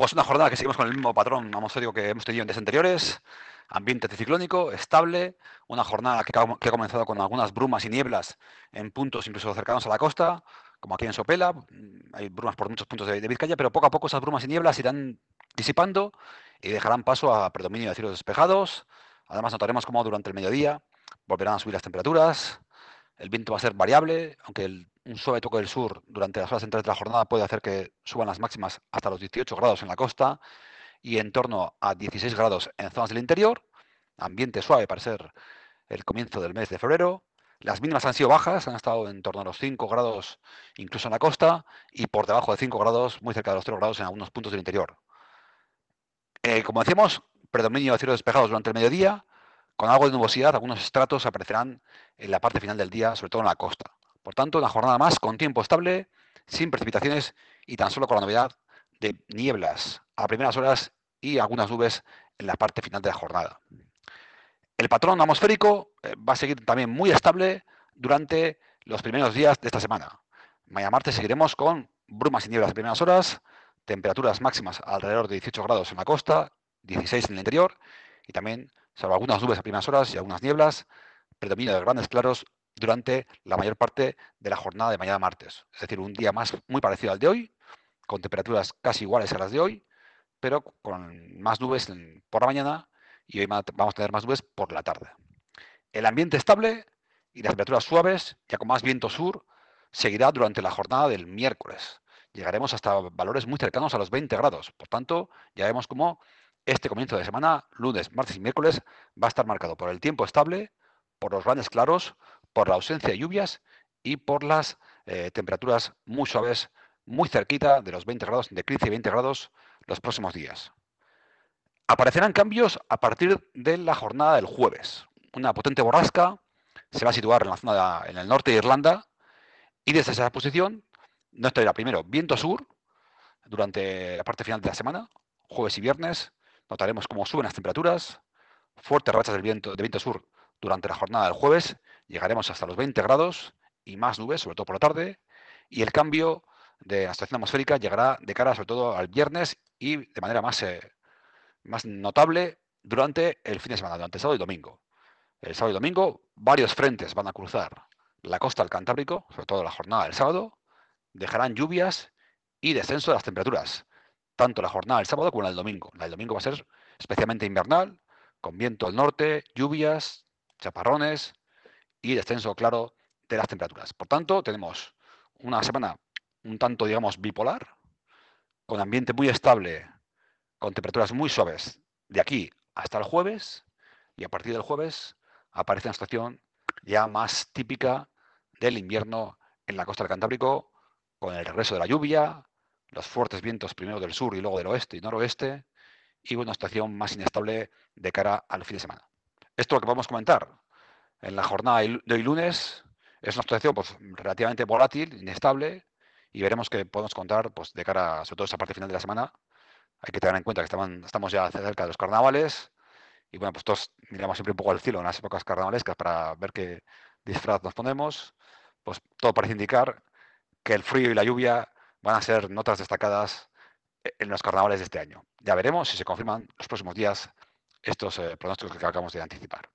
Pues una jornada que seguimos con el mismo patrón atmosférico que hemos tenido en días anteriores, ambiente anticiclónico, estable, una jornada que, ha comenzado con algunas brumas y nieblas en puntos incluso cercanos a la costa, como aquí en Sopela, mm, hay brumas por muchos puntos de, Vizcaya, pero poco a poco esas brumas y nieblas irán disipando y dejarán paso a predominio de cielos despejados. Además notaremos cómo durante el mediodía volverán a subir las temperaturas, el viento va a ser variable, aunque un suave toque del sur durante las horas centrales de la jornada puede hacer que suban las máximas hasta los 18 grados en la costa y en torno a 16 grados en zonas del interior. Ambiente suave para ser el comienzo del mes de febrero. Las mínimas han sido bajas, han estado en torno a los 5 grados incluso en la costa y por debajo de 5 grados, muy cerca de los 0 grados en algunos puntos del interior. Eh, como decíamos, predominio de cielos despejados durante el mediodía, con algo de nubosidad, algunos estratos aparecerán en la parte final del día, sobre todo en la costa. Por tanto, una jornada más con tiempo estable, sin precipitaciones y tan solo con la novedad de nieblas a primeras horas y algunas nubes en la parte final de la jornada. El patrón atmosférico eh, va a seguir también muy estable durante los primeros días de esta semana. Mañana martes seguiremos con brumas y nieblas a primeras horas, temperaturas máximas alrededor de 18 grados en la costa, 16 en el interior y también salvo algunas nubes a primeras horas y algunas nieblas, predominio de grandes claros durante la mayor parte de la jornada de mañana martes. Es decir, un día más muy parecido al de hoy, con temperaturas casi iguales a las de hoy, pero con más nubes por la mañana y hoy vamos a tener más nubes por la tarde. El ambiente estable y las temperaturas suaves, ya con más viento sur, seguirá durante la jornada del miércoles. Llegaremos hasta valores muy cercanos a los 20 grados. Por tanto, ya vemos cómo este comienzo de semana, lunes, martes y miércoles, va a estar marcado por el tiempo estable, por los grandes claros, por la ausencia de lluvias y por las eh, temperaturas muy suaves, muy cerquita de los 20 grados, de 15 y 20 grados los próximos días. Aparecerán cambios a partir de la jornada del jueves. Una potente borrasca se va a situar en la zona en el norte de Irlanda y desde esa posición nos traerá primero viento sur durante la parte final de la semana, jueves y viernes, Notaremos cómo suben las temperaturas, fuertes rachas viento, de viento sur durante la jornada del jueves, llegaremos hasta los 20 grados y más nubes, sobre todo por la tarde, y el cambio de la atmosférica llegará de cara sobre todo al viernes y de manera más, eh, más notable durante el fin de semana, durante el sábado y domingo. El sábado y domingo varios frentes van a cruzar la costa del Cantábrico, sobre todo la jornada del sábado, dejarán lluvias y descenso de las temperaturas tanto la jornada del sábado como la del domingo. La del domingo va a ser especialmente invernal, con viento al norte, lluvias, chaparrones y descenso claro de las temperaturas. Por tanto, tenemos una semana un tanto, digamos, bipolar, con ambiente muy estable, con temperaturas muy suaves de aquí hasta el jueves, y a partir del jueves aparece una situación ya más típica del invierno en la costa del Cantábrico, con el regreso de la lluvia, los fuertes vientos primero del sur y luego del oeste y noroeste, y una situación más inestable de cara al fin de semana. Esto lo que podemos comentar en la jornada de hoy lunes es una situación pues, relativamente volátil, inestable, y veremos qué podemos contar pues, de cara, sobre todo esa parte final de la semana. Hay que tener en cuenta que estamos ya cerca de los carnavales, y bueno, pues todos miramos siempre un poco al cielo en las épocas carnavalescas para ver qué disfraz nos ponemos. Pues todo parece indicar que el frío y la lluvia van a ser notas destacadas en los carnavales de este año. Ya veremos si se confirman los próximos días estos eh, pronósticos que acabamos de anticipar.